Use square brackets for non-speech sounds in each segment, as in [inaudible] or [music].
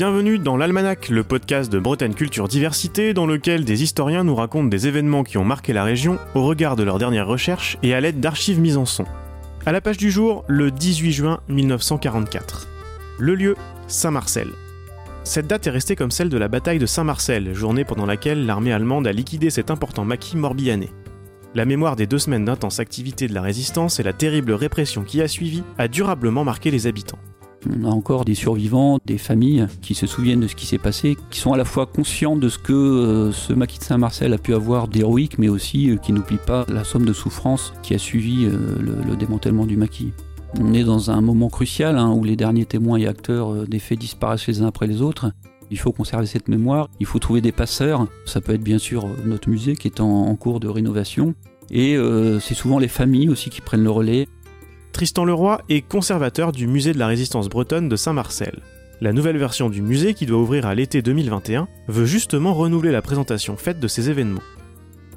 bienvenue dans l'Almanach, le podcast de Bretagne Culture Diversité, dans lequel des historiens nous racontent des événements qui ont marqué la région au regard de leurs dernières recherches et à l'aide d'archives mises en son. À la page du jour, le 18 juin 1944. Le lieu, Saint-Marcel. Cette date est restée comme celle de la bataille de Saint-Marcel, journée pendant laquelle l'armée allemande a liquidé cet important maquis morbihanais. La mémoire des deux semaines d'intense activité de la résistance et la terrible répression qui a suivi a durablement marqué les habitants. On a encore des survivants, des familles qui se souviennent de ce qui s'est passé, qui sont à la fois conscients de ce que euh, ce maquis de Saint-Marcel a pu avoir d'héroïque, mais aussi euh, qui n'oublient pas la somme de souffrance qui a suivi euh, le, démantèlement du maquis. On est dans un moment crucial hein, où les derniers témoins et acteurs des faits disparaissent les uns après les autres. Il faut conserver cette mémoire, il faut trouver des passeurs. Ça peut être bien sûr notre musée qui est en, cours de rénovation. Et c'est souvent les familles aussi qui prennent le relais. Tristan Leroy est conservateur du musée de la résistance bretonne de Saint-Marcel. La nouvelle version du musée, qui doit ouvrir à l'été 2021, veut justement renouveler la présentation faite de ces événements.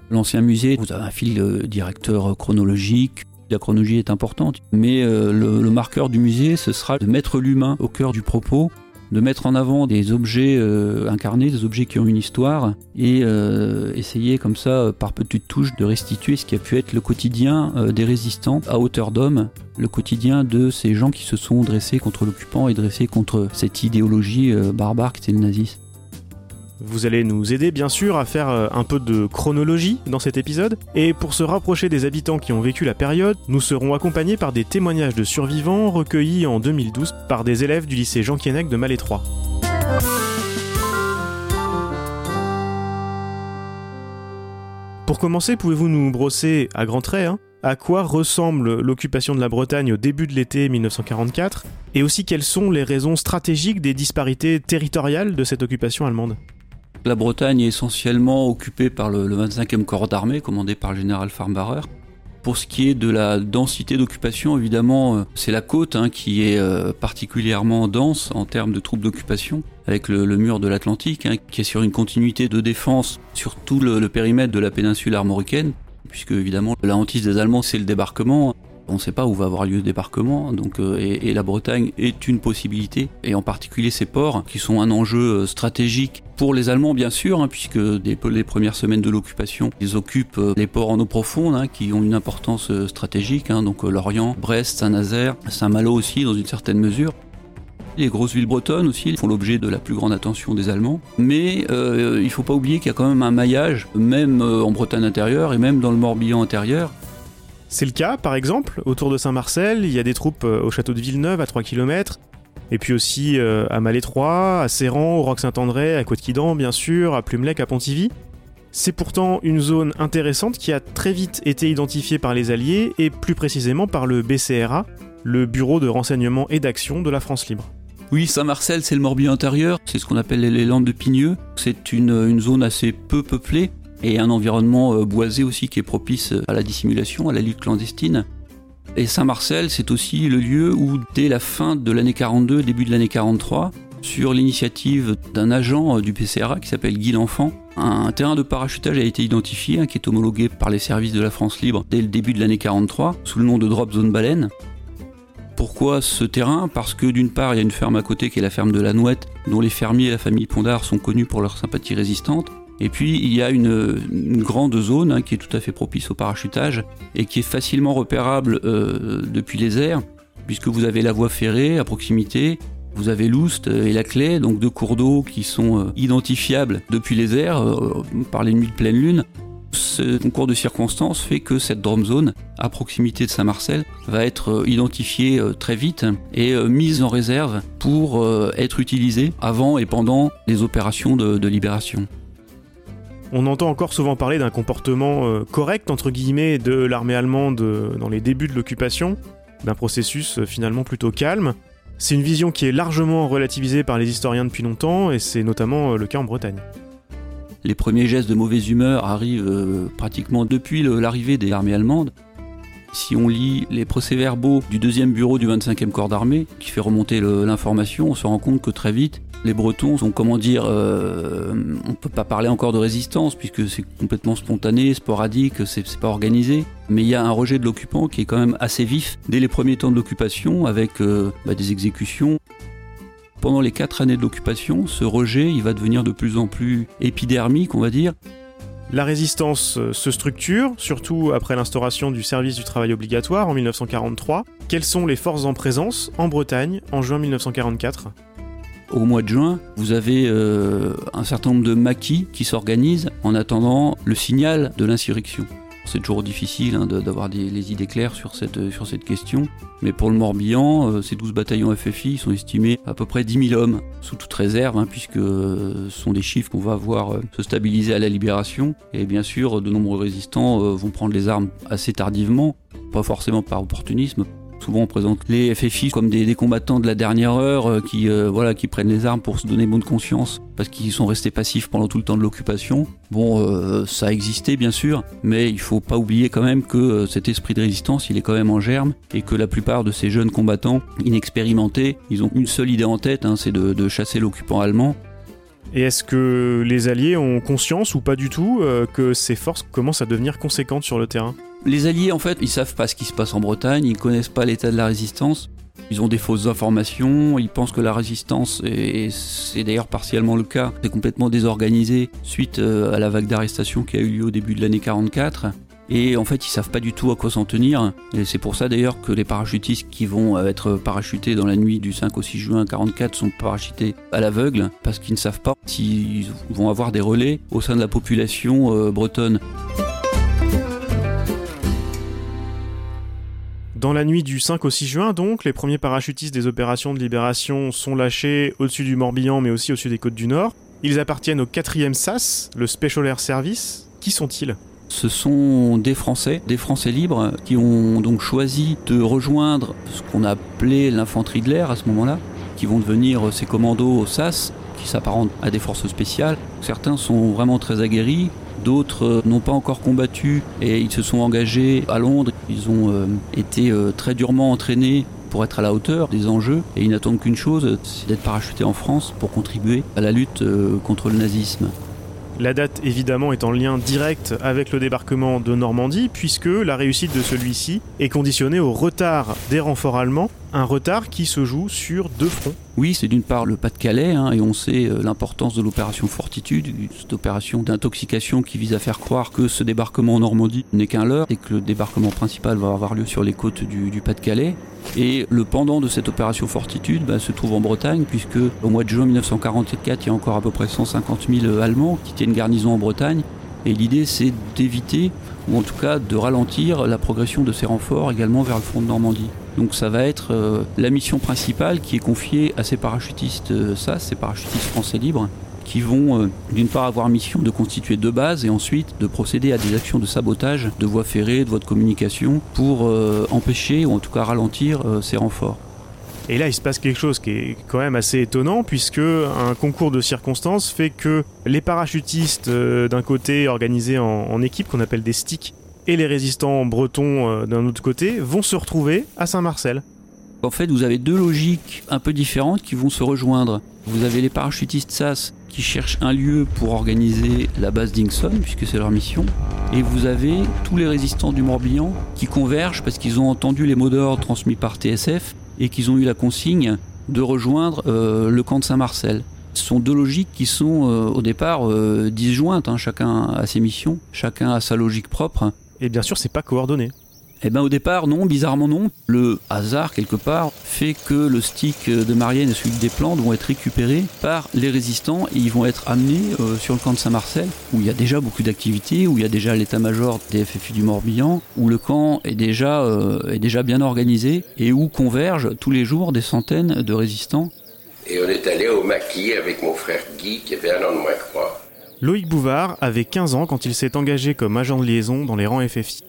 L'ancien musée, vous avez un fil directeur chronologique, la chronologie est importante, mais euh, le, marqueur du musée, ce sera de mettre l'humain au cœur du propos de mettre en avant des objets euh, incarnés, des objets qui ont une histoire, et euh, essayer comme ça, par petites touches, de restituer ce qui a pu être le quotidien euh, des résistants à hauteur d'homme, le quotidien de ces gens qui se sont dressés contre l'occupant et dressés contre cette idéologie barbare qui était le nazisme. Vous allez nous aider bien sûr à faire euh, un peu de chronologie dans cet épisode, et pour se rapprocher des habitants qui ont vécu la période, nous serons accompagnés par des témoignages de survivants recueillis en 2012 par des élèves du lycée Jean Kienec de Malétroit. Pour commencer, pouvez-vous nous brosser à grands traits hein, à quoi ressemble l'occupation de la Bretagne au début de l'été 1944 et aussi quelles sont les raisons stratégiques des disparités territoriales de cette occupation allemande? La Bretagne est essentiellement occupée par le, 25e corps d'armée, commandé par le général Farnbarer. Pour ce qui est de la densité d'occupation, évidemment, euh, c'est la côte hein, qui est euh, particulièrement dense en termes de troupes d'occupation, avec le, mur de l'Atlantique, hein, qui est sur une continuité de défense sur tout le, périmètre de la péninsule armoricaine, puisque évidemment la hantise des Allemands c'est le débarquement. On ne sait pas où va avoir lieu le débarquement, euh, et, la Bretagne est une possibilité, et en particulier ces ports qui sont un enjeu euh, stratégique pour les Allemands bien sûr, hein, puisque dès les premières semaines de l'occupation, ils occupent euh, les ports en eau profonde hein, qui ont une importance stratégique, hein, donc Lorient, Brest, Saint-Nazaire, Saint-Malo aussi dans une certaine mesure. Les grosses villes bretonnes aussi font l'objet de la plus grande attention des Allemands. Mais il ne faut pas oublier qu'il y a quand même un maillage, même en Bretagne intérieure et même dans le Morbihan intérieur, c'est le cas, par exemple, autour de Saint-Marcel, il y a des troupes euh, au château de Villeneuve à 3 km, et puis aussi euh, à Malétroit, à Serran, au Roc-Saint-André, à Côte-Quidan, bien sûr, à Plumelec, à Pontivy. C'est pourtant une zone intéressante qui a très vite été identifiée par les Alliés et plus précisément par le BCRA, le Bureau de renseignement et d'action de la France libre. Oui, Saint-Marcel, c'est le Morbihan intérieur, c'est ce qu'on appelle les Landes de Pigneux. C'est une, une, zone assez peu peuplée, et un environnement euh, boisé aussi qui est propice à la dissimulation, à la lutte clandestine. Et Saint-Marcel, c'est aussi le lieu où, dès la fin de l'année 42, début de l'année 43, sur l'initiative d'un agent euh, du PCRA qui s'appelle Guy L'Enfant, un terrain de parachutage a été identifié, hein, qui est homologué par les services de la France libre dès le début de l'année 43, sous le nom de Drop Zone Baleine. Pourquoi ce terrain? Parce que d'une part, il y a une ferme à côté qui est la ferme de la Nouette, dont les fermiers et la famille Pondard sont connus pour leur sympathie résistante. Et puis il y a une, grande zone hein, qui est tout à fait propice au parachutage et qui est facilement repérable euh, depuis les airs, puisque vous avez la voie ferrée à proximité, vous avez l'Oust et la Clé, donc deux cours d'eau qui sont euh, identifiables depuis les airs euh, par les nuits de pleine lune. Ce concours de circonstances fait que cette drone zone, à proximité de Saint-Marcel, va être identifiée très vite et mise en réserve pour être utilisée avant et pendant les opérations de libération. On entend encore souvent parler d'un comportement euh, correct, entre guillemets, de l'armée allemande euh, dans les débuts de l'occupation, d'un processus euh, finalement plutôt calme. C'est une vision qui est largement relativisée par les historiens depuis longtemps, et c'est notamment le cas en Bretagne. Les premiers gestes de mauvaise humeur arrivent pratiquement depuis l'arrivée des armées allemandes. Si on lit les procès-verbaux du deuxième bureau du 25e corps d'armée, qui fait remonter l'information, on se rend compte que très vite, les Bretons sont, comment dire, euh, on peut pas parler encore de résistance puisque c'est complètement spontané, sporadique, c'est pas organisé. Mais il y a un rejet de l'occupant qui est quand même assez vif dès les premiers temps de l'occupation avec euh, bah, des exécutions. pendant les quatre années de l'occupation, ce rejet, il va devenir de plus en plus épidermique, on va dire. La résistance euh, se structure, surtout après l'instauration du service du travail obligatoire en 1943. Quelles sont les forces en présence en Bretagne en juin 1944 au mois de juin, vous avez euh, un certain nombre de maquis qui s'organisent en attendant le signal de l'insurrection. C'est toujours difficile hein, d'avoir les idées claires sur cette, sur cette question. Mais pour le Morbihan, euh, ces 12 bataillons FFI sont estimés à peu près 10 000 hommes, sous toute réserve, hein, puisque euh, ce sont des chiffres qu'on va voir euh, se stabiliser à la libération. Et bien sûr, de nombreux résistants vont prendre les armes assez tardivement, pas forcément par opportunisme, Souvent, on présente les FFI comme des, combattants de la dernière heure euh, qui, euh, voilà, qui prennent les armes pour se donner bonne conscience parce qu'ils sont restés passifs pendant tout le temps de l'occupation. Bon, euh, ça a existé bien sûr, mais il faut pas oublier quand même que cet esprit de résistance, il est quand même en germe et que la plupart de ces jeunes combattants inexpérimentés, ils ont une seule idée en tête, hein, c'est de, chasser l'occupant allemand. Et est-ce que les Alliés ont conscience ou pas du tout que ces forces commencent à devenir conséquentes sur le terrain? Les Alliés, en fait, ils savent pas ce qui se passe en Bretagne, ils connaissent pas l'état de la résistance. Ils ont des fausses informations, ils pensent que la résistance, et c'est d'ailleurs partiellement le cas, est complètement désorganisée suite euh, à la vague d'arrestation qui a eu lieu au début de l'année 44. Et en fait, ils savent pas du tout à quoi s'en tenir. Et c'est pour ça d'ailleurs que les parachutistes qui vont euh, être parachutés dans la nuit du 5 au 6 juin 44 sont parachutés à l'aveugle parce qu'ils ne savent pas s'ils vont avoir des relais au sein de la population euh, bretonne. Dans la nuit du 5 au 6 juin, donc, les premiers parachutistes des opérations de libération sont lâchés au-dessus du Morbihan, mais aussi au-dessus des côtes du Nord. Ils appartiennent au 4e SAS, le Special Air Service. Qui sont-ils? Ce sont des Français, des Français libres, qui ont donc choisi de rejoindre ce qu'on appelait l'infanterie de l'air à ce moment-là, qui vont devenir ces commandos au SAS, qui s'apparentent à des forces spéciales. Certains sont vraiment très aguerris, D'autres euh, n'ont pas encore combattu et ils se sont engagés à Londres. Ils ont euh, été euh, très durement entraînés pour être à la hauteur des enjeux et ils n'attendent qu'une chose, c'est d'être parachutés en France pour contribuer à la lutte contre le nazisme. La date évidemment est en lien direct avec le débarquement de Normandie puisque la réussite de celui-ci est conditionnée au retard des renforts allemands un retard qui se joue sur deux fronts. Oui, c'est d'une part le Pas-de-Calais, hein, et on sait euh, l'importance de l'opération Fortitude, cette opération d'intoxication qui vise à faire croire que ce débarquement en Normandie n'est qu'un leurre et que le débarquement principal va avoir lieu sur les côtes du, Pas-de-Calais. Et le pendant de cette opération Fortitude bah, se trouve en Bretagne, puisque au mois de juin 1944, il y a encore à peu près 150 000 Allemands qui tiennent garnison en Bretagne. Et l'idée, c'est d'éviter, ou en tout cas de ralentir la progression de ces renforts également vers le front de Normandie. Donc ça va être euh, la mission principale qui est confiée à ces parachutistes euh, SAS, ces parachutistes français libres, qui vont euh, d'une part avoir mission de constituer deux bases et ensuite de procéder à des actions de sabotage de voies ferrées, de voies de communication pour empêcher ou en tout cas ralentir ces renforts. Et là, il se passe quelque chose qui est quand même assez étonnant, puisque un concours de circonstances fait que les parachutistes, d'un côté organisés en, en équipe, qu'on appelle des sticks, et les résistants bretons euh, d'un autre côté vont se retrouver à Saint-Marcel. En fait, vous avez deux logiques un peu différentes qui vont se rejoindre. Vous avez les parachutistes SAS qui cherchent un lieu pour organiser la base Dingson, puisque c'est leur mission. Et vous avez tous les résistants du Morbihan qui convergent parce qu'ils ont entendu les mots d'ordre transmis par TSF et qu'ils ont eu la consigne de rejoindre euh, le camp de Saint-Marcel. Ce sont deux logiques qui sont euh, au départ disjointes, hein. chacun a ses missions, chacun a sa logique propre. Et bien sûr, c'est pas coordonné. Eh ben au départ, non, bizarrement non. Le hasard, quelque part, fait que le stick de Marianne et celui des plantes vont être récupérés par les résistants et ils vont être amenés euh, sur le camp de Saint-Marcel, où il y a déjà beaucoup d'activités, où il y a déjà l'état-major des FFU du Morbihan, où le camp est déjà, euh, est déjà bien organisé et où convergent tous les jours des centaines de résistants. Et on est allé au maquis avec mon frère Guy, qui avait un an de moins que moi. Loïc Bouvard avait 15 ans quand il s'est engagé comme agent de liaison dans les rangs FFI.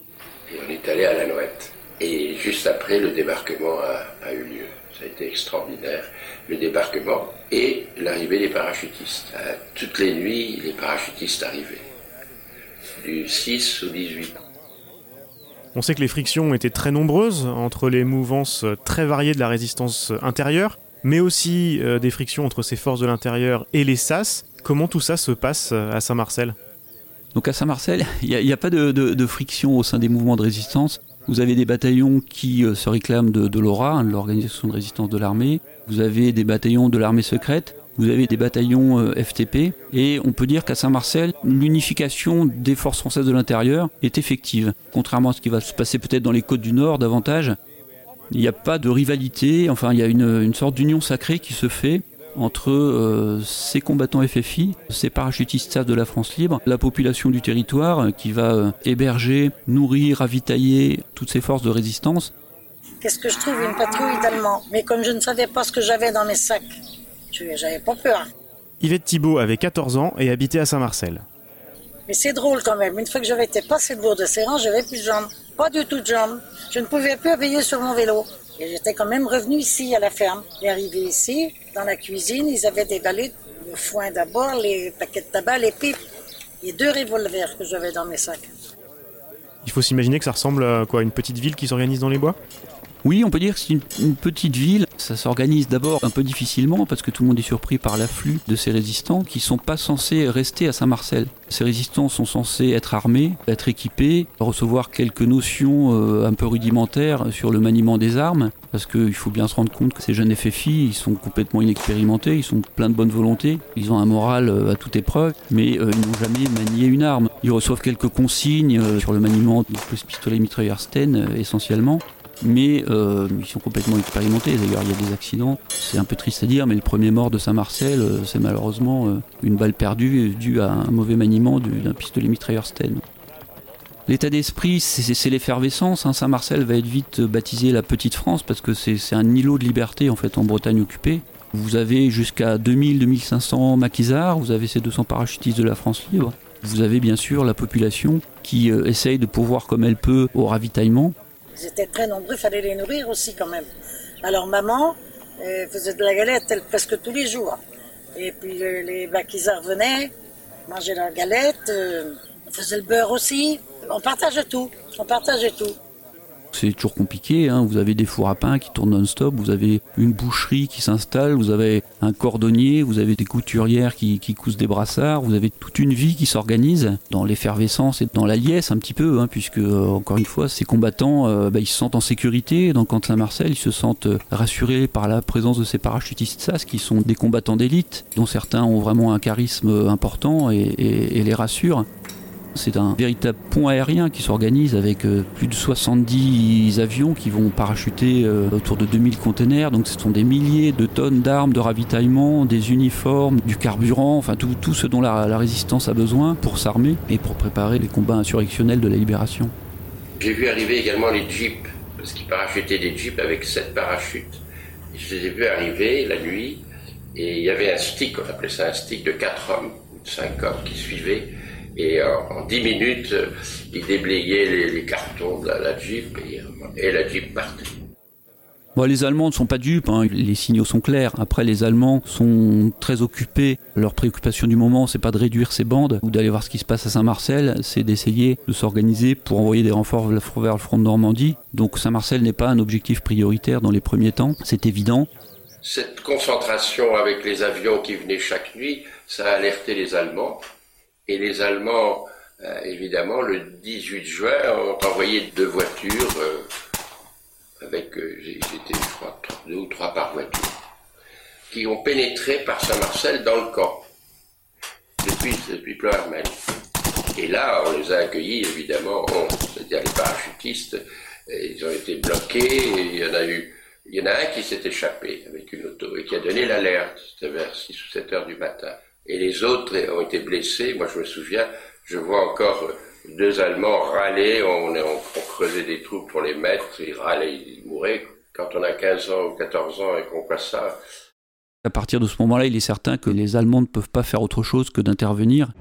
Et on est allé à la Nouette. Et juste après, le débarquement a, eu lieu. Ça a été extraordinaire. Le débarquement et l'arrivée des parachutistes. toutes les nuits, les parachutistes arrivaient. Du 6 au 18. On sait que les frictions étaient très nombreuses entre les mouvances très variées de la résistance intérieure, mais aussi euh, des frictions entre ces forces de l'intérieur et les SAS. Comment tout ça se passe euh, à Saint-Marcel? Donc à Saint-Marcel, [laughs] il n'y a, pas de, friction au sein des mouvements de résistance. Vous avez des bataillons qui euh, se réclament de, l'ORA, hein, l'organisation de résistance de l'armée. vous avez des bataillons de l'armée secrète, vous avez des bataillons euh, FTP, et on peut dire qu'à Saint-Marcel, l'unification des forces françaises de l'intérieur est effective. Contrairement à ce qui va se passer peut-être dans les côtes du Nord davantage, il n'y a pas de rivalité, enfin il y a une, sorte d'union sacrée qui se fait entre euh, ces combattants FFI, ces parachutistes de la France libre, la population du territoire euh, qui va héberger, nourrir, ravitailler toutes ces forces de résistance. Qu'est-ce que je trouve une patrouille d'Allemands Mais comme je ne savais pas ce que j'avais dans mes sacs, j'avais pas peur. Yvette Thibault avait 14 ans et habitait à Saint-Marcel. Mais c'est drôle quand même. Une fois que j'avais été passé le bourg de Serran, j'avais plus de jambes. Pas du tout de jambes. Je ne pouvais plus appuyer sur mon vélo. Et j'étais quand même revenu ici à la ferme. Et arrivé ici, dans la cuisine, ils avaient déballé le foin d'abord, les paquets de tabac, les pipes et deux revolvers que j'avais dans mes sacs. Il faut s'imaginer que ça ressemble à quoi Une petite ville qui s'organise dans les bois? Oui, on peut dire que c'est une, petite ville. Ça s'organise d'abord un peu difficilement parce que tout le monde est surpris par l'afflux de ces résistants qui sont pas censés rester à Saint-Marcel. Ces résistants sont censés être armés, être équipés, recevoir quelques notions euh, un peu rudimentaires sur le maniement des armes parce qu'il faut bien se rendre compte que ces jeunes FFI, ils sont complètement inexpérimentés, ils sont pleins de bonne volonté, ils ont un moral euh, à toute épreuve, mais euh, ils n'ont jamais manié une arme. Ils reçoivent quelques consignes sur le maniement du pistolet mitrailleur Sten essentiellement, mais euh, ils sont complètement expérimentés. D'ailleurs, il y a des accidents. C'est un peu triste à dire, mais le premier mort de Saint-Marcel, euh, c'est malheureusement euh, une balle perdue due à un mauvais maniement d'un pistolet mitrailleur Sten. L'état d'esprit, c'est l'effervescence. Hein. Saint-Marcel va être vite baptisé la Petite France parce que c'est un îlot de liberté en fait en Bretagne occupée. Vous avez jusqu'à 2000-2500 maquisards, vous avez ces 200 parachutistes de la France libre. Vous avez bien sûr la population qui essaye de pourvoir comme elle peut au ravitaillement. Ils étaient très nombreux, il fallait les nourrir aussi quand même. Alors maman euh, faisait de la galette elle, presque tous les jours. Et puis les maquisards venaient, manger la galette, euh, on faisait le beurre aussi. On partageait tout, on partageait tout c'est toujours compliqué. Hein. Vous avez des fours à pain qui tournent non-stop, vous avez une boucherie qui s'installe, vous avez un cordonnier, vous avez des couturières qui, qui cousent des brassards, vous avez toute une vie qui s'organise dans l'effervescence et dans la liesse un petit peu, hein, puisque euh, encore une fois, ces combattants, euh, bah, ils se sentent en sécurité. Dans Camp Saint-Marcel, ils se sentent euh, rassurés par la présence de ces parachutistes SAS qui sont des combattants d'élite, dont certains ont vraiment un charisme important et les rassurent. C'est un véritable pont aérien qui s'organise avec euh, plus de 70 avions qui vont parachuter euh, autour de 2000 containers. Donc ce sont des milliers de tonnes d'armes, de ravitaillement, des uniformes, du carburant, enfin tout, ce dont la, résistance a besoin pour s'armer et pour préparer les combats insurrectionnels de la libération. J'ai vu arriver également les jeeps, parce qu'ils parachutaient des jeeps avec sept parachutes. Je les ai vus arriver la nuit, et il y avait un stick, on appelait ça un stick de quatre hommes, cinq hommes qui suivaient et en, dix minutes, euh, il déblayait les, cartons de la, Jeep et, la Jeep partait. les Allemands ne sont pas dupes, hein. les signaux sont clairs. Après, les Allemands sont très occupés. Leur préoccupation du moment, c'est pas de réduire ces bandes ou d'aller voir ce qui se passe à Saint-Marcel, c'est d'essayer de s'organiser pour envoyer des renforts vers le front de Normandie. Donc Saint-Marcel n'est pas un objectif prioritaire dans les premiers temps, c'est évident. Cette concentration avec les avions qui venaient chaque nuit, ça a alerté les Allemands. Et les Allemands, euh, évidemment, le 18 juin, ont envoyé deux voitures euh, avec, euh, j'étais, je crois, deux ou trois par voiture, qui ont pénétré par Saint-Marcel dans le camp, depuis, depuis Ploermel. Et là, on les a accueillis, évidemment, c'est-à-dire les parachutistes, ils ont été bloqués, et il y en a eu, il y en a un qui s'est échappé avec une auto et qui a donné l'alerte, c'était vers 6 ou 7 heures du matin et les autres ont été blessés. Moi, je me souviens, je vois encore deux Allemands râler, on, on, creusait des trous pour les mettre, ils râlaient, ils mouraient. Quand on a 15 ans ou 14 ans et qu'on voit ça. À partir de ce moment-là, il est certain que les Allemands ne peuvent pas faire autre chose que d'intervenir.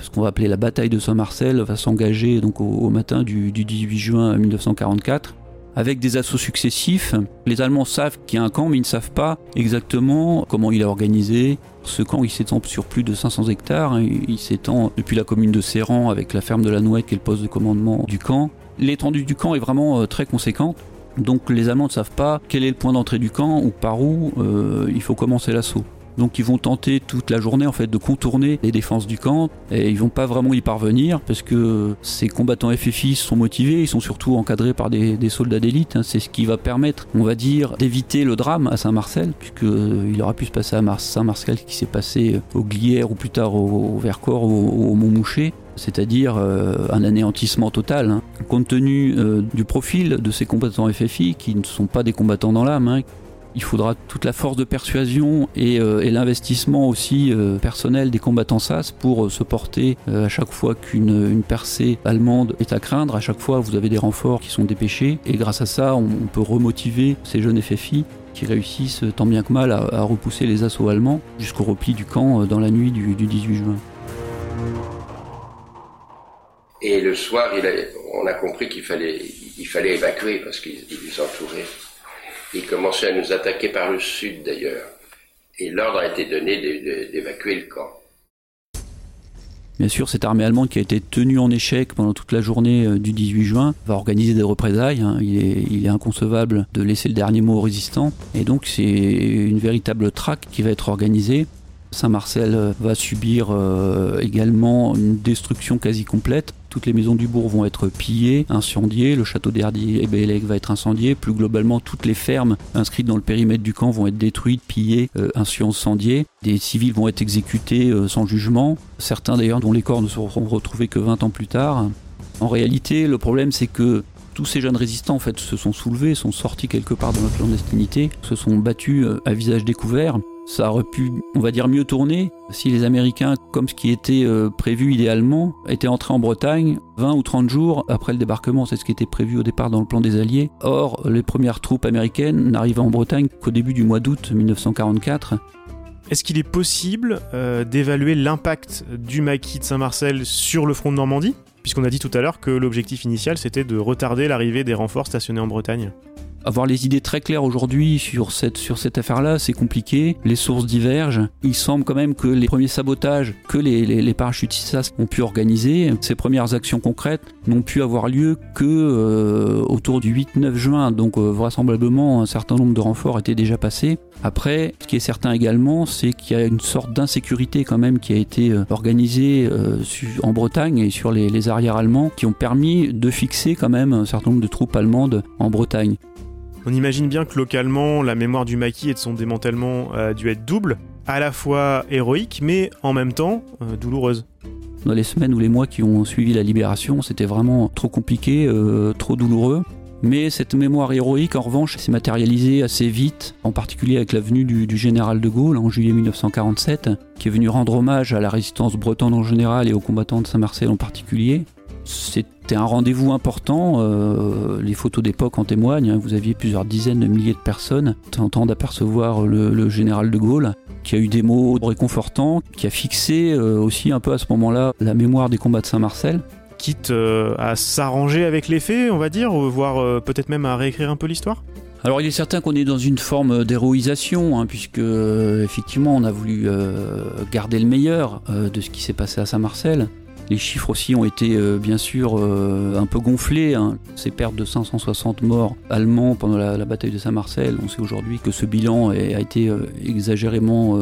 Ce qu'on va appeler la bataille de Saint-Marcel va s'engager donc au, matin du, du 18 juin 1944 avec des assauts successifs. Les Allemands savent qu'il y a un camp, mais ils ne savent pas exactement comment il est organisé. Ce camp, il s'étend sur plus de 500 hectares. Hein. Il s'étend depuis la commune de Serran avec la ferme de la Nouette qui est le poste de commandement du camp. L'étendue du camp est vraiment euh, très conséquente. Donc les Allemands ne savent pas quel est le point d'entrée du camp ou par où euh, il faut commencer l'assaut. Donc ils vont tenter toute la journée en fait de contourner les défenses du camp et ils vont pas vraiment y parvenir parce que ces combattants FFI sont motivés, ils sont surtout encadrés par des, soldats d'élite. Hein. C'est ce qui va permettre, on va dire, d'éviter le drame à Saint-Marcel puisque euh, il aura pu se passer à Saint-Marcel qui s'est passé au Glières ou plus tard au, Vercors ou au, Montmouché c'est-à-dire euh, un anéantissement total. Hein. Compte tenu euh, du profil de ces combattants FFI, qui ne sont pas des combattants dans l'âme, hein, il faudra toute la force de persuasion et, euh, l'investissement aussi euh, personnel des combattants SAS pour euh, se porter à chaque fois qu'une percée allemande est à craindre. À chaque fois, vous avez des renforts qui sont dépêchés et grâce à ça, on, peut remotiver ces jeunes FFI qui réussissent tant bien que mal à, repousser les assauts allemands jusqu'au repli du camp dans la nuit du, 18 juin. Et le soir, on a compris qu'il fallait, évacuer parce qu'ils nous entouraient. Ils commençaient à nous attaquer par le sud d'ailleurs. Et l'ordre a été donné d'évacuer le camp. Bien sûr, cette armée allemande qui a été tenue en échec pendant toute la journée euh, du 18 juin va organiser des représailles. Hein. Il, est, inconcevable de laisser le dernier mot aux résistants. Et donc c'est une véritable traque qui va être organisée. Saint-Marcel euh, va subir euh, également une destruction quasi complète. Toutes les maisons du bourg vont être pillées, incendiées, le château d'Erdy et Bélec va être incendié, plus globalement toutes les fermes inscrites dans le périmètre du camp vont être détruites, pillées, euh, incendiées. Des civils vont être exécutés sans jugement, certains d'ailleurs dont les corps ne seront retrouvés que 20 ans plus tard. En réalité, le problème c'est que tous ces jeunes résistants en se sont soulevés, sont sortis quelque part de notre clandestinité, se sont battus à visage découvert ça aurait pu, on va dire, mieux tourner si les Américains, comme ce qui était euh, prévu idéalement, étaient entrés en Bretagne 20 ou 30 jours après le débarquement. C'est ce qui était prévu au départ dans le plan des Alliés. Or, les premières troupes américaines n'arrivent en Bretagne qu'au début du mois d'août 1944. Est-ce qu'il est possible euh, d'évaluer l'impact du maquis de Saint-Marcel sur le front de Normandie? Puisqu'on a dit tout à l'heure que l'objectif initial c'était de retarder l'arrivée des renforts stationnés en Bretagne avoir les idées très claires aujourd'hui sur cette, affaire-là, c'est compliqué. Les sources divergent. Il semble quand même que les premiers sabotages que les, les, parachutistes ont pu organiser, ces premières actions concrètes, n'ont pu avoir lieu que euh, autour du 8-9 juin. Donc euh, vraisemblablement, un certain nombre de renforts étaient déjà passés. Après, ce qui est certain également, c'est qu'il y a une sorte d'insécurité quand même qui a été euh, organisée en Bretagne et sur les, les arrières allemands, qui ont permis de fixer quand même un certain nombre de troupes allemandes en Bretagne. On imagine bien que localement, la mémoire du maquis et de son démantèlement a dû être double, à la fois héroïque, mais en même temps euh, douloureuse. Dans les semaines ou les mois qui ont suivi la libération, c'était vraiment trop compliqué, euh, trop douloureux. Mais cette mémoire héroïque, en revanche, s'est matérialisée assez vite, en particulier avec la venue du, du, général de Gaulle en juillet 1947, qui est venu rendre hommage à la résistance bretonne en général et aux combattants de Saint-Marcel en particulier. C'était un rendez-vous important, euh, les photos d'époque en témoignent, hein. vous aviez plusieurs dizaines de milliers de personnes tentant d'apercevoir le, général de Gaulle, qui a eu des mots réconfortants, qui a fixé euh, aussi un peu à ce moment-là la mémoire des combats de Saint-Marcel. Quitte euh, à s'arranger avec les faits, on va dire, voire peut-être même à réécrire un peu l'histoire? Alors il est certain qu'on est dans une forme d'héroïsation, hein, puisque effectivement on a voulu garder le meilleur de ce qui s'est passé à Saint-Marcel. Les chiffres aussi ont été euh, bien sûr euh, un peu gonflés. Hein. Ces pertes de 560 morts allemands pendant la, bataille de Saint-Marcel, on sait aujourd'hui que ce bilan a été euh, exagérément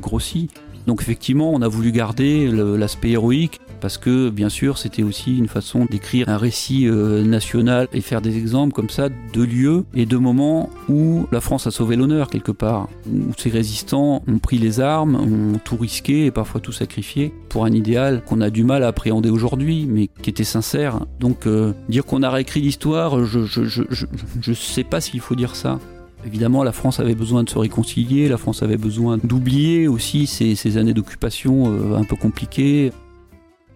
grossi. Donc effectivement, on a voulu garder l'aspect héroïque parce que bien sûr c'était aussi une façon d'écrire un récit euh, national et faire des exemples comme ça de lieux et de moments où la France a sauvé l'honneur quelque part, où ses résistants ont pris les armes, ont tout risqué et parfois tout sacrifié pour un idéal qu'on a du mal à appréhender aujourd'hui mais qui était sincère. Donc euh, dire qu'on a réécrit l'histoire, je, je, sais pas s'il faut dire ça. Évidemment, la France avait besoin de se réconcilier, la France avait besoin d'oublier aussi ces, ces années d'occupation euh, un peu compliquées.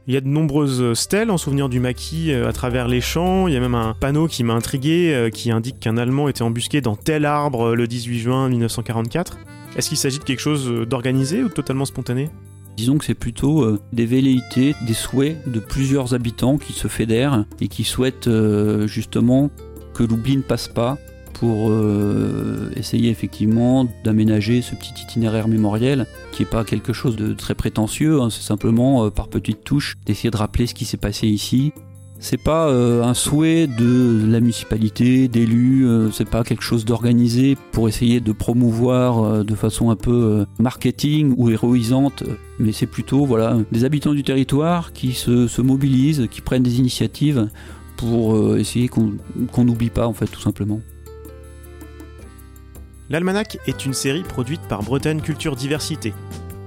Il y a de nombreuses stèles en souvenir du maquis euh, à travers les champs. Il y a même un panneau qui m'a intrigué euh, qui indique qu'un Allemand était embusqué dans tel arbre euh, le 18 juin 1944. Est-ce qu'il s'agit de quelque chose d'organisé ou totalement spontané? Disons que c'est plutôt des velléités, des souhaits de plusieurs habitants qui se fédèrent et qui souhaitent justement que l'oubli ne passe pas, pour euh, essayer effectivement d'aménager ce petit itinéraire mémoriel qui n'est pas quelque chose de très prétentieux, hein. c'est simplement euh, par petites touches d'essayer de rappeler ce qui s'est passé ici. C'est pas euh, un souhait de la municipalité, d'élus, c'est pas quelque chose d'organisé pour essayer de promouvoir de façon un peu marketing ou héroïsante, mais c'est plutôt voilà des habitants du territoire qui se, mobilisent, qui prennent des initiatives pour essayer qu'on n'oublie pas en fait tout simplement. L'Almanach est une série produite par Bretagne Culture Diversité,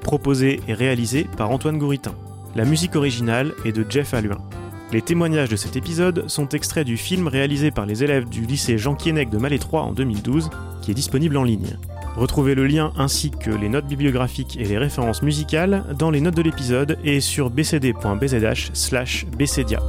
proposée et réalisée par Antoine Gouritin. La musique originale est de Jeff Alluin. Les témoignages de cet épisode sont extraits du film réalisé par les élèves du lycée Jean Kienec de Malétroit en 2012, qui est disponible en ligne. Retrouvez le lien ainsi que les notes bibliographiques et les références musicales dans les notes de l'épisode et sur bcd.bzh/bcdia.